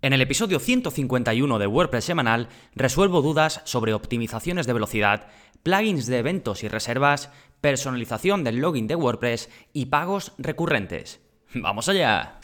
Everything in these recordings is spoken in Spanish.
En el episodio 151 de WordPress semanal resuelvo dudas sobre optimizaciones de velocidad, plugins de eventos y reservas, personalización del login de WordPress y pagos recurrentes. ¡Vamos allá!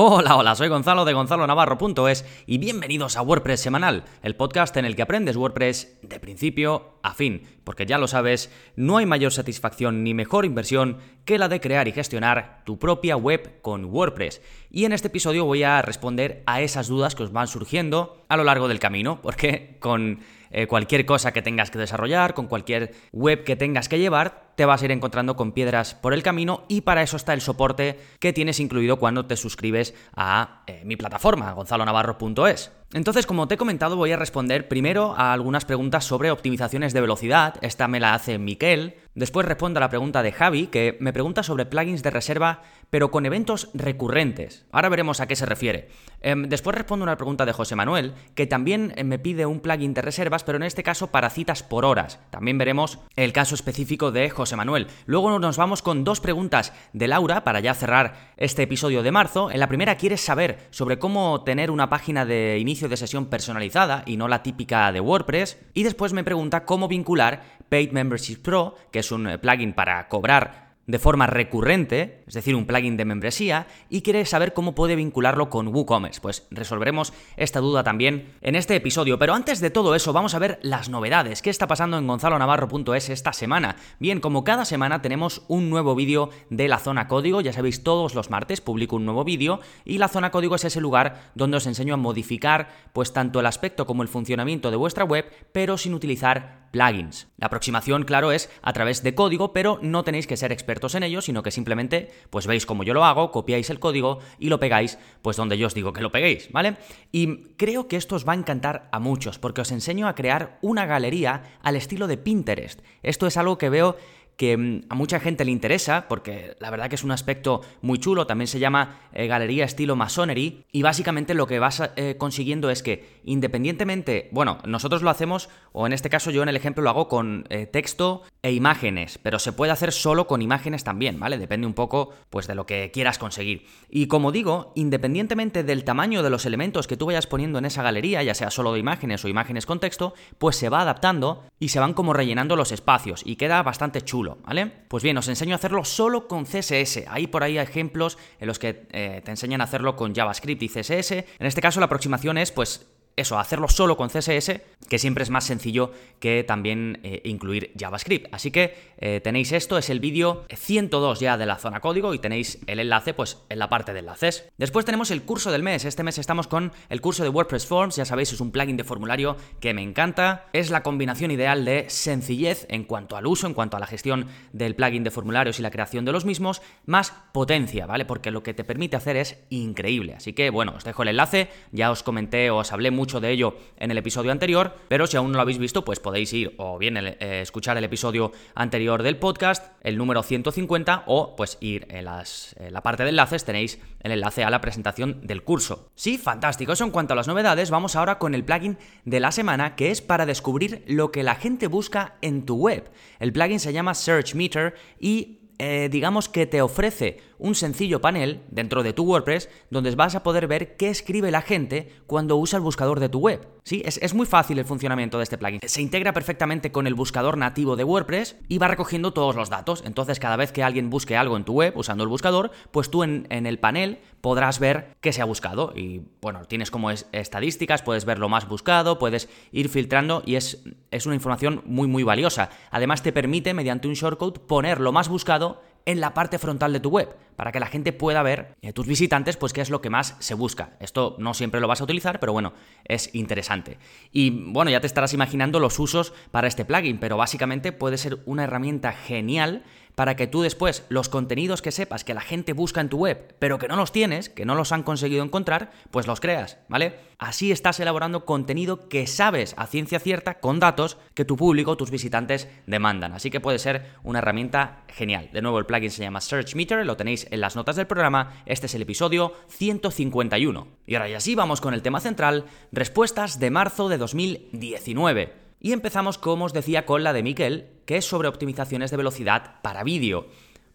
Hola, hola, soy Gonzalo de gonzalonavarro.es y bienvenidos a WordPress Semanal, el podcast en el que aprendes WordPress de principio a fin, porque ya lo sabes, no hay mayor satisfacción ni mejor inversión que la de crear y gestionar tu propia web con WordPress. Y en este episodio voy a responder a esas dudas que os van surgiendo a lo largo del camino, porque con eh, cualquier cosa que tengas que desarrollar, con cualquier web que tengas que llevar, te vas a ir encontrando con piedras por el camino y para eso está el soporte que tienes incluido cuando te suscribes a eh, mi plataforma, gonzalonavarro.es. Entonces, como te he comentado, voy a responder primero a algunas preguntas sobre optimizaciones de velocidad. Esta me la hace Miquel. Después respondo a la pregunta de Javi, que me pregunta sobre plugins de reserva, pero con eventos recurrentes. Ahora veremos a qué se refiere. Em, después respondo a una pregunta de José Manuel, que también eh, me pide un plugin de reservas, pero en este caso para citas por horas. También veremos el caso específico de José Manuel. Luego nos vamos con dos preguntas de Laura para ya cerrar este episodio de marzo. En la primera quieres saber sobre cómo tener una página de inicio de sesión personalizada y no la típica de WordPress. Y después me pregunta cómo vincular Paid Membership Pro, que es un eh, plugin para cobrar de forma recurrente, es decir, un plugin de membresía, y quiere saber cómo puede vincularlo con WooCommerce. Pues resolveremos esta duda también en este episodio. Pero antes de todo eso, vamos a ver las novedades. ¿Qué está pasando en gonzalonavarro.es esta semana? Bien, como cada semana tenemos un nuevo vídeo de la zona código. Ya sabéis, todos los martes publico un nuevo vídeo y la zona código es ese lugar donde os enseño a modificar pues tanto el aspecto como el funcionamiento de vuestra web, pero sin utilizar plugins. La aproximación, claro, es a través de código, pero no tenéis que ser expertos en ello, sino que simplemente pues veis cómo yo lo hago, copiáis el código y lo pegáis pues donde yo os digo que lo peguéis, ¿vale? Y creo que esto os va a encantar a muchos, porque os enseño a crear una galería al estilo de Pinterest. Esto es algo que veo que mm, a mucha gente le interesa, porque la verdad que es un aspecto muy chulo, también se llama eh, galería estilo masonery, y básicamente lo que vas eh, consiguiendo es que independientemente, bueno, nosotros lo hacemos, o en este caso yo en el ejemplo lo hago con eh, texto e imágenes, pero se puede hacer solo con imágenes también, ¿vale? Depende un poco, pues, de lo que quieras conseguir. Y como digo, independientemente del tamaño de los elementos que tú vayas poniendo en esa galería, ya sea solo de imágenes o imágenes con texto, pues se va adaptando y se van como rellenando los espacios, y queda bastante chulo. ¿Vale? Pues bien, os enseño a hacerlo solo con CSS. Hay por ahí ejemplos en los que eh, te enseñan a hacerlo con JavaScript y CSS. En este caso la aproximación es pues eso, hacerlo solo con CSS, que siempre es más sencillo que también eh, incluir JavaScript. Así que eh, tenéis esto, es el vídeo 102 ya de la zona código y tenéis el enlace pues en la parte de enlaces. Después tenemos el curso del mes. Este mes estamos con el curso de WordPress Forms, ya sabéis, es un plugin de formulario que me encanta. Es la combinación ideal de sencillez en cuanto al uso, en cuanto a la gestión del plugin de formularios y la creación de los mismos, más potencia, ¿vale? Porque lo que te permite hacer es increíble. Así que bueno, os dejo el enlace, ya os comenté, os hablé mucho de ello en el episodio anterior, pero si aún no lo habéis visto, pues podéis ir o bien eh, escuchar el episodio anterior del podcast, el número 150, o pues ir en, la parte de enlaces, tenéis el enlace a la presentación del curso. Sí, fantástico. Eso en cuanto a las novedades, vamos ahora con el plugin de la semana, que es para descubrir lo que la gente busca en tu web. El plugin se llama Search Meter y eh, digamos que te ofrece un sencillo panel dentro de tu WordPress donde vas a poder ver qué escribe la gente cuando usa el buscador de tu web. Sí, es, es, muy fácil el funcionamiento de este plugin. Se integra perfectamente con el buscador nativo de WordPress y va recogiendo todos los datos. Entonces, cada vez que alguien busque algo en tu web usando el buscador, pues tú en, en el panel podrás ver qué se ha buscado. Y bueno, tienes como estadísticas, puedes ver lo más buscado, puedes ir filtrando y es, es una información muy, muy valiosa. Además, te permite, mediante un shortcode, poner lo más buscado en la parte frontal de tu web, para que la gente pueda ver, eh, tus visitantes, pues qué es lo que más se busca. Esto no siempre lo vas a utilizar, pero bueno, es interesante. Y bueno, ya te estarás imaginando los usos para este plugin, pero básicamente puede ser una herramienta genial para que tú después los contenidos que sepas que la gente busca en tu web, pero que no los tienes, que no los han conseguido encontrar, pues los creas, ¿vale? Así estás elaborando contenido que sabes a ciencia cierta con datos que tu público, tus visitantes demandan. Así que puede ser una herramienta genial. De nuevo, el plugin se llama Search Meter, lo tenéis en las notas del programa. Este es el episodio 151. Y ahora ya sí, vamos con el tema central, respuestas de marzo de 2019. Y empezamos, como os decía, con la de Miquel, que es sobre optimizaciones de velocidad para vídeo.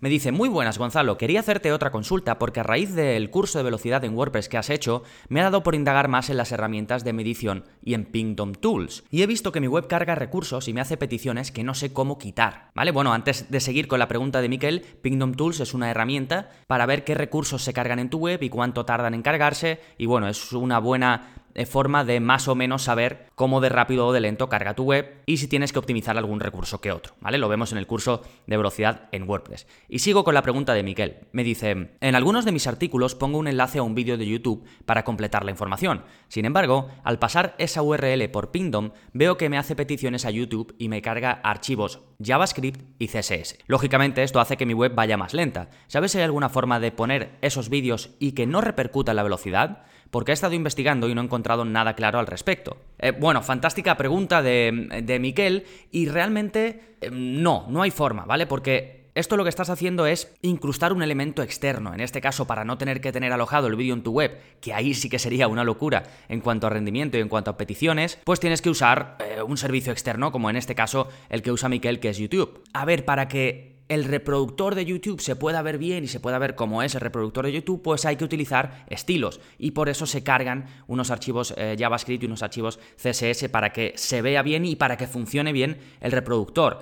Me dice, muy buenas Gonzalo, quería hacerte otra consulta porque a raíz del curso de velocidad en WordPress que has hecho, me ha dado por indagar más en las herramientas de medición y en Pingdom Tools. Y he visto que mi web carga recursos y me hace peticiones que no sé cómo quitar. ¿Vale? Bueno, antes de seguir con la pregunta de Miquel, Pingdom Tools es una herramienta para ver qué recursos se cargan en tu web y cuánto tardan en cargarse. Y bueno, es una buena forma de más o menos saber cómo de rápido o de lento carga tu web y si tienes que optimizar algún recurso que otro, ¿vale? Lo vemos en el curso de velocidad en WordPress. Y sigo con la pregunta de Miquel. Me dice, en algunos de mis artículos pongo un enlace a un vídeo de YouTube para completar la información. Sin embargo, al pasar esa URL por Pingdom, veo que me hace peticiones a YouTube y me carga archivos JavaScript y CSS. Lógicamente, esto hace que mi web vaya más lenta. ¿Sabes si hay alguna forma de poner esos vídeos y que no repercuta en la velocidad? Porque he estado investigando y no he encontrado nada claro al respecto. Eh, bueno, fantástica pregunta de, de Miquel y realmente eh, no, no hay forma, ¿vale? Porque esto lo que estás haciendo es incrustar un elemento externo, en este caso para no tener que tener alojado el vídeo en tu web, que ahí sí que sería una locura en cuanto a rendimiento y en cuanto a peticiones, pues tienes que usar eh, un servicio externo, como en este caso el que usa Miquel, que es YouTube. A ver, para que el reproductor de YouTube se pueda ver bien y se pueda ver cómo es el reproductor de YouTube, pues hay que utilizar estilos y por eso se cargan unos archivos eh, JavaScript y unos archivos CSS para que se vea bien y para que funcione bien el reproductor.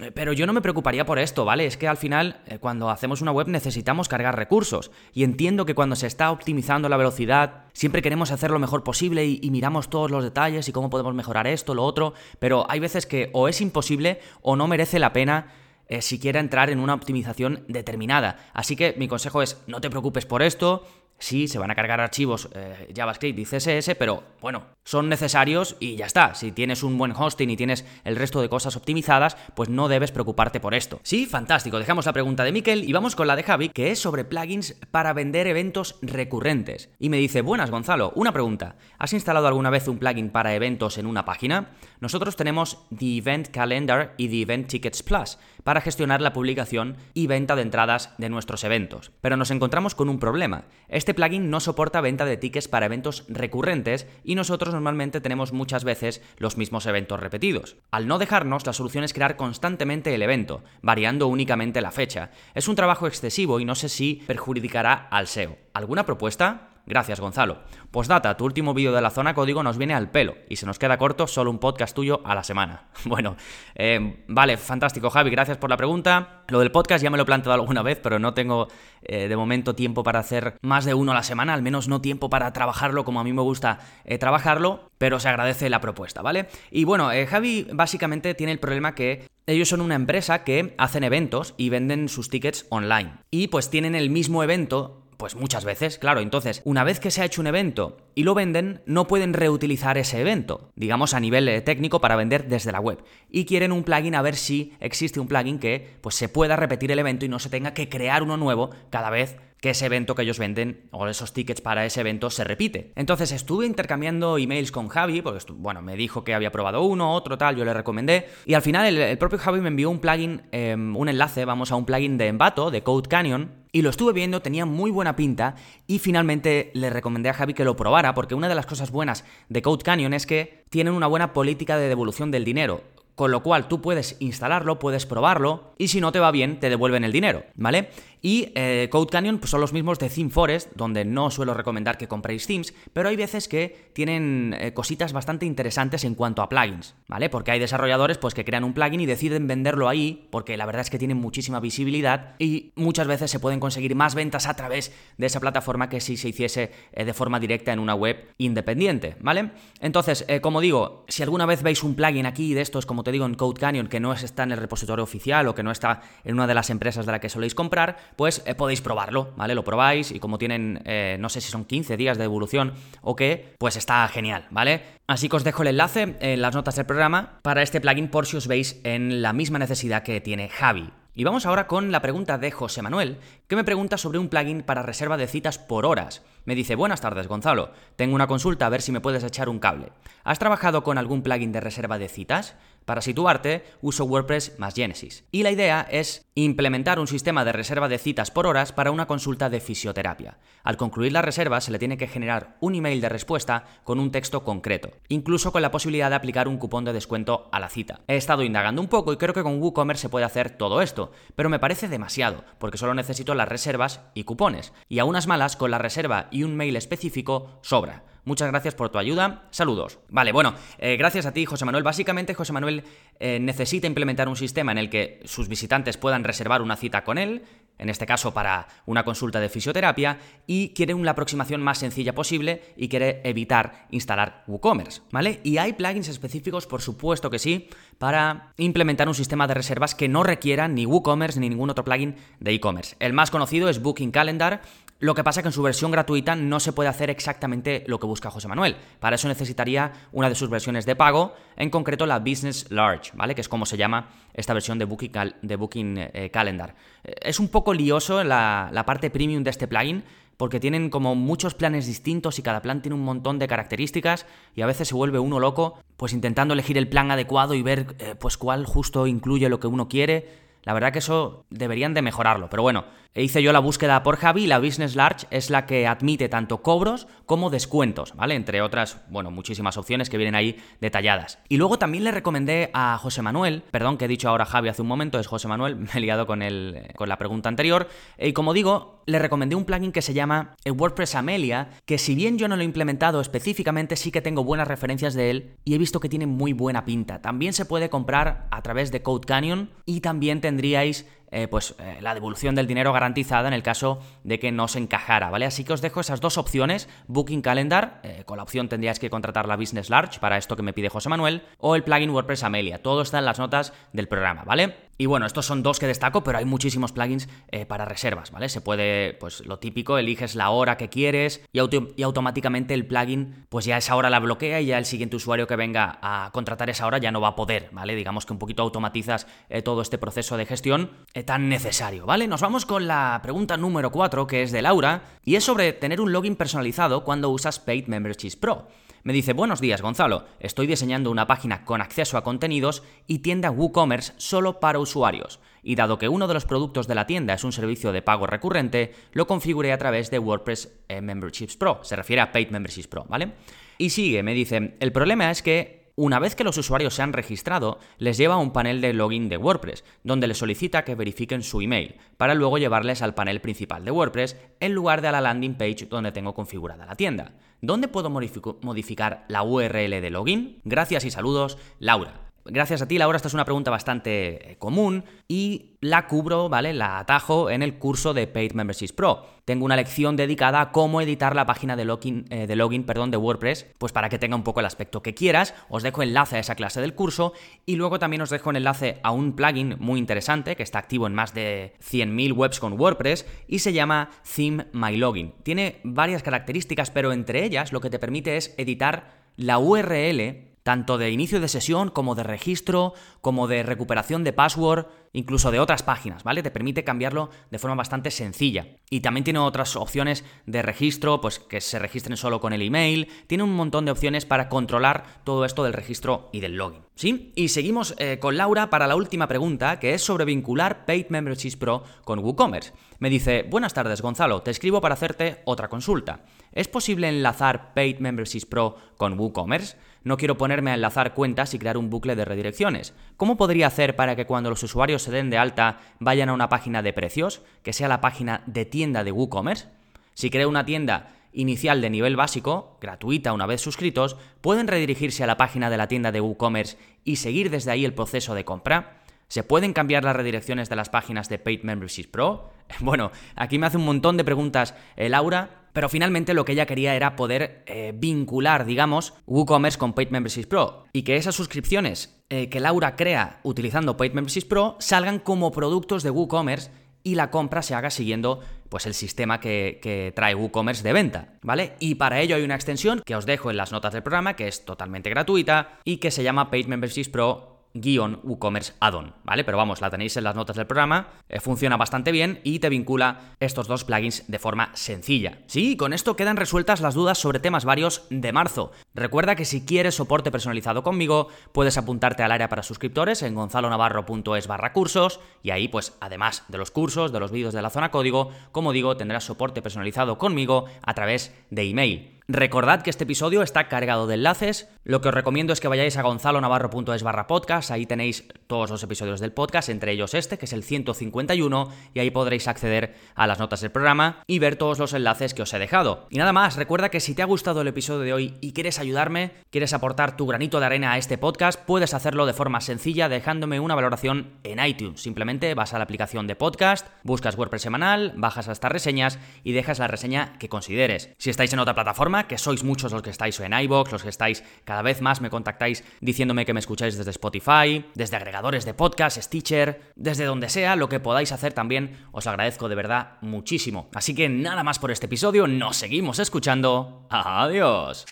Eh, pero yo no me preocuparía por esto, ¿vale? Es que al final, eh, cuando hacemos una web necesitamos cargar recursos. Y entiendo que cuando se está optimizando la velocidad, siempre queremos hacer lo mejor posible y, y, miramos todos los detalles y cómo podemos mejorar esto, lo otro. Pero hay veces que o es imposible o no merece la pena eh, si quiera entrar en una optimización determinada. Así que mi consejo es, no te preocupes por esto, Sí, se van a cargar archivos eh, JavaScript y CSS, pero bueno, son necesarios y ya está. Si tienes un buen hosting y tienes el resto de cosas optimizadas, pues no debes preocuparte por esto. Sí, fantástico. Dejamos la pregunta de Miquel y vamos con la de Javi, que es sobre plugins para vender eventos recurrentes. Y me dice, buenas Gonzalo, una pregunta. ¿Has instalado alguna vez un plugin para eventos en una página? Nosotros tenemos The Event Calendar y The Event Tickets Plus para gestionar la publicación y venta de entradas de nuestros eventos. Pero nos encontramos con un problema. Este plugin no soporta venta de tickets para eventos recurrentes y nosotros normalmente tenemos muchas veces los mismos eventos repetidos. Al no dejarnos, la solución es crear constantemente el evento, variando únicamente la fecha. Es un trabajo excesivo y no sé si perjudicará al SEO. ¿Alguna propuesta? Gracias, Gonzalo. Postdata, tu último vídeo de la zona código nos viene al pelo y se nos queda corto solo un podcast tuyo a la semana. Bueno, eh, vale, fantástico, Javi, gracias por la pregunta. Lo del podcast ya me lo he planteado alguna vez, pero no tengo eh, de momento tiempo para hacer más de uno a la semana, al menos no tiempo para trabajarlo como a mí me gusta eh, trabajarlo, pero se agradece la propuesta, ¿vale? Y bueno, Javi básicamente tiene el problema que ellos son una empresa que hacen eventos y venden sus tickets online. Y pues tienen el mismo evento pues muchas veces, claro. Entonces, una vez que se ha hecho un evento y lo venden, no pueden reutilizar ese evento, digamos a nivel eh, técnico para vender desde la web. Y quieren un plugin a ver si existe un plugin que pues se pueda repetir el evento y no se tenga que crear uno nuevo cada vez que ese evento que ellos venden o esos tickets para ese evento se repite. Entonces estuve intercambiando emails con Javi, porque bueno, me dijo que había probado uno, otro tal, yo le recomendé, y al final el, propio Javi me envió un plugin, em, un enlace, vamos a un plugin de Envato, de Code Canyon, y lo estuve viendo, tenía muy buena pinta y finalmente le recomendé a Javi que lo probara porque una de las cosas buenas de Code Canyon es que tienen una buena política de devolución del dinero. Con lo cual tú puedes instalarlo, puedes probarlo y si no te va bien te devuelven el dinero, ¿vale? Y eh, Code Canyon pues, son los mismos de Theme Forest, donde no suelo recomendar que compréis themes, pero hay veces que tienen eh, cositas bastante interesantes en cuanto a plugins, ¿vale? Porque hay desarrolladores pues, que crean un plugin y deciden venderlo ahí, porque la verdad es que tienen muchísima visibilidad y muchas veces se pueden conseguir más ventas a través de esa plataforma que si se hiciese eh, de forma directa en una web independiente, ¿vale? Entonces, como digo, si alguna vez veis un plugin aquí de estos, como te digo, en Code Canyon, que no está en el repositorio oficial o que no está en una de las empresas de la que soléis comprar, pues eh, podéis probarlo, ¿vale? Lo probáis y como tienen, eh, no sé si son 15 días de evolución o qué, pues está genial, ¿vale? Así que os dejo el enlace en las notas del programa para este plugin por si os veis en la misma necesidad que tiene Javi. Y vamos ahora con la pregunta de José Manuel, que me pregunta sobre un plugin para reserva de citas por horas. Me dice, buenas tardes Gonzalo, tengo una consulta a ver si me puedes echar un cable. ¿Has trabajado con algún plugin de reserva de citas? Para situarte, uso WordPress más Genesis. Y la idea es implementar un sistema de reserva de citas por horas para una consulta de fisioterapia. Al concluir la reserva se le tiene que generar un email de respuesta con un texto concreto, incluso con la posibilidad de aplicar un cupón de descuento a la cita. He estado indagando un poco y creo que con WooCommerce se puede hacer todo esto, pero me parece demasiado, porque solo necesito las reservas y cupones. Y a unas malas, con la reserva y un mail específico, sobra. Muchas gracias por tu ayuda. Saludos. Vale, bueno, eh, gracias a ti, José Manuel. Básicamente, José Manuel eh, necesita implementar un sistema en el que sus visitantes puedan reservar una cita con él, en este caso para una consulta de fisioterapia, y quiere una aproximación más sencilla posible y quiere evitar instalar WooCommerce, ¿vale? Y hay plugins específicos, por supuesto que sí, para implementar un sistema de reservas que no requiera ni WooCommerce ni ningún otro plugin de e-commerce. El más conocido es Booking Calendar, lo que pasa es que en su versión gratuita no se puede hacer exactamente lo que busca José Manuel. Para eso necesitaría una de sus versiones de pago, en concreto la Business Large, ¿vale? Que es como se llama esta versión de Booking, eh, Calendar. Es un poco lioso la, la parte premium de este plugin, porque tienen como muchos planes distintos y cada plan tiene un montón de características y a veces se vuelve uno loco pues intentando elegir el plan adecuado y ver eh, pues cuál justo incluye lo que uno quiere. La verdad que eso deberían de mejorarlo, pero bueno, hice yo la búsqueda por Javi, la Business Large es la que admite tanto cobros como descuentos, ¿vale? Entre otras, bueno, muchísimas opciones que vienen ahí detalladas. Y luego también le recomendé a José Manuel, perdón que he dicho ahora Javi hace un momento, es José Manuel, me he liado con, el, con la pregunta anterior, y como digo, le recomendé un plugin que se llama WordPress Amelia, que si bien yo no lo he implementado específicamente, sí que tengo buenas referencias de él y he visto que tiene muy buena pinta. También se puede comprar a través de Code Canyon y también tendríais eh, pues eh, la devolución del dinero garantizada en el caso de que no se encajara, ¿vale? Así que os dejo esas dos opciones, Booking Calendar, eh, con la opción tendríais que contratar la Business Large para esto que me pide José Manuel, o el plugin WordPress Amelia, todo está en las notas del programa, ¿vale? Y bueno, estos son dos que destaco, pero hay muchísimos plugins para reservas, ¿vale? Se puede, pues lo típico, eliges la hora que quieres y, automáticamente el plugin, pues ya esa hora la bloquea y ya el siguiente usuario que venga a contratar esa hora ya no va a poder, ¿vale? Digamos que un poquito automatizas todo este proceso de gestión tan necesario, ¿vale? Nos vamos con la pregunta número 4, que es de Laura, y es sobre tener un login personalizado cuando usas Paid Memberships Pro. Me dice, buenos días Gonzalo, estoy diseñando una página con acceso a contenidos y tienda WooCommerce solo para usuarios, y dado que uno de los productos de la tienda es un servicio de pago recurrente, lo configuré a través de WordPress eh, Memberships Pro, se refiere a Paid Memberships Pro, ¿vale? Y sigue, me dice, el problema es que una vez que los usuarios se han registrado, les lleva a un panel de login de WordPress, donde les solicita que verifiquen su email, para luego llevarles al panel principal de WordPress en lugar de a la landing page donde tengo configurada la tienda. ¿Dónde puedo modificar la URL de login? Gracias y saludos, Laura. Gracias a ti, Laura, esta es una pregunta bastante eh, común y la cubro, ¿vale? La atajo en el curso de Paid Memberships Pro. Tengo una lección dedicada a cómo editar la página de login, eh, de, login perdón, de WordPress, pues para que tenga un poco el aspecto que quieras. Os dejo enlace a esa clase del curso y luego también os dejo un enlace a un plugin muy interesante que está activo en más de 100.000 webs con WordPress y se llama Theme My Login. Tiene varias características, pero entre ellas lo que te permite es editar la URL tanto de inicio de sesión como de registro, como de recuperación de password, incluso de otras páginas, ¿vale? Te permite cambiarlo de forma bastante sencilla. Y también tiene otras opciones de registro, pues que se registren solo con el email, tiene un montón de opciones para controlar todo esto del registro y del login, ¿sí? Y seguimos eh, con Laura para la última pregunta, que es sobre vincular Paid Memberships Pro con WooCommerce. Me dice, buenas tardes Gonzalo, te escribo para hacerte otra consulta. ¿Es posible enlazar Paid Memberships Pro con WooCommerce? No quiero ponerme a enlazar cuentas y crear un bucle de redirecciones. ¿Cómo podría hacer para que cuando los usuarios se den de alta vayan a una página de precios, que sea la página de tienda de WooCommerce? Si creo una tienda inicial de nivel básico, gratuita una vez suscritos, pueden redirigirse a la página de la tienda de WooCommerce y seguir desde ahí el proceso de compra. ¿Se pueden cambiar las redirecciones de las páginas de Paid Memberships Pro? Bueno, aquí me hace un montón de preguntas eh, Laura, pero finalmente lo que ella quería era poder eh, vincular, digamos, WooCommerce con Paid Memberships Pro y que esas suscripciones eh, que Laura crea utilizando Paid Memberships Pro salgan como productos de WooCommerce y la compra se haga siguiendo pues el sistema que, que, trae WooCommerce de venta, ¿vale? Y para ello hay una extensión que os dejo en las notas del programa que es totalmente gratuita y que se llama Paid Memberships Pro WooCommerce Add-on, ¿vale? Pero vamos, la tenéis en las notas del programa, eh, funciona bastante bien y te vincula estos dos plugins de forma sencilla. Sí, con esto quedan resueltas las dudas sobre temas varios de marzo. Recuerda que si quieres soporte personalizado conmigo, puedes apuntarte al área para suscriptores en gonzalonavarro.es barra cursos y ahí pues además de los cursos, de los vídeos de la zona código, como digo, tendrás soporte personalizado conmigo a través de email. Recordad que este episodio está cargado de enlaces. Lo que os recomiendo es que vayáis a gonzalonavarro.es barra podcast. Ahí tenéis todos los episodios del podcast, entre ellos este, que es el 151, y ahí podréis acceder a las notas del programa y ver todos los enlaces que os he dejado. Y nada más, recuerda que si te ha gustado el episodio de hoy y quieres ayudarme, quieres aportar tu granito de arena a este podcast, puedes hacerlo de forma sencilla dejándome una valoración en iTunes. Simplemente vas a la aplicación de podcast, buscas WordPress semanal, bajas a estas reseñas y dejas la reseña que consideres. Si estáis en otra plataforma, que sois muchos los que estáis en iBox, los que estáis cada vez más me contactáis diciéndome que me escucháis desde Spotify, desde agregadores de podcast, Stitcher, desde donde sea, lo que podáis hacer también, os agradezco de verdad muchísimo. Así que nada más por este episodio, nos seguimos escuchando. Adiós.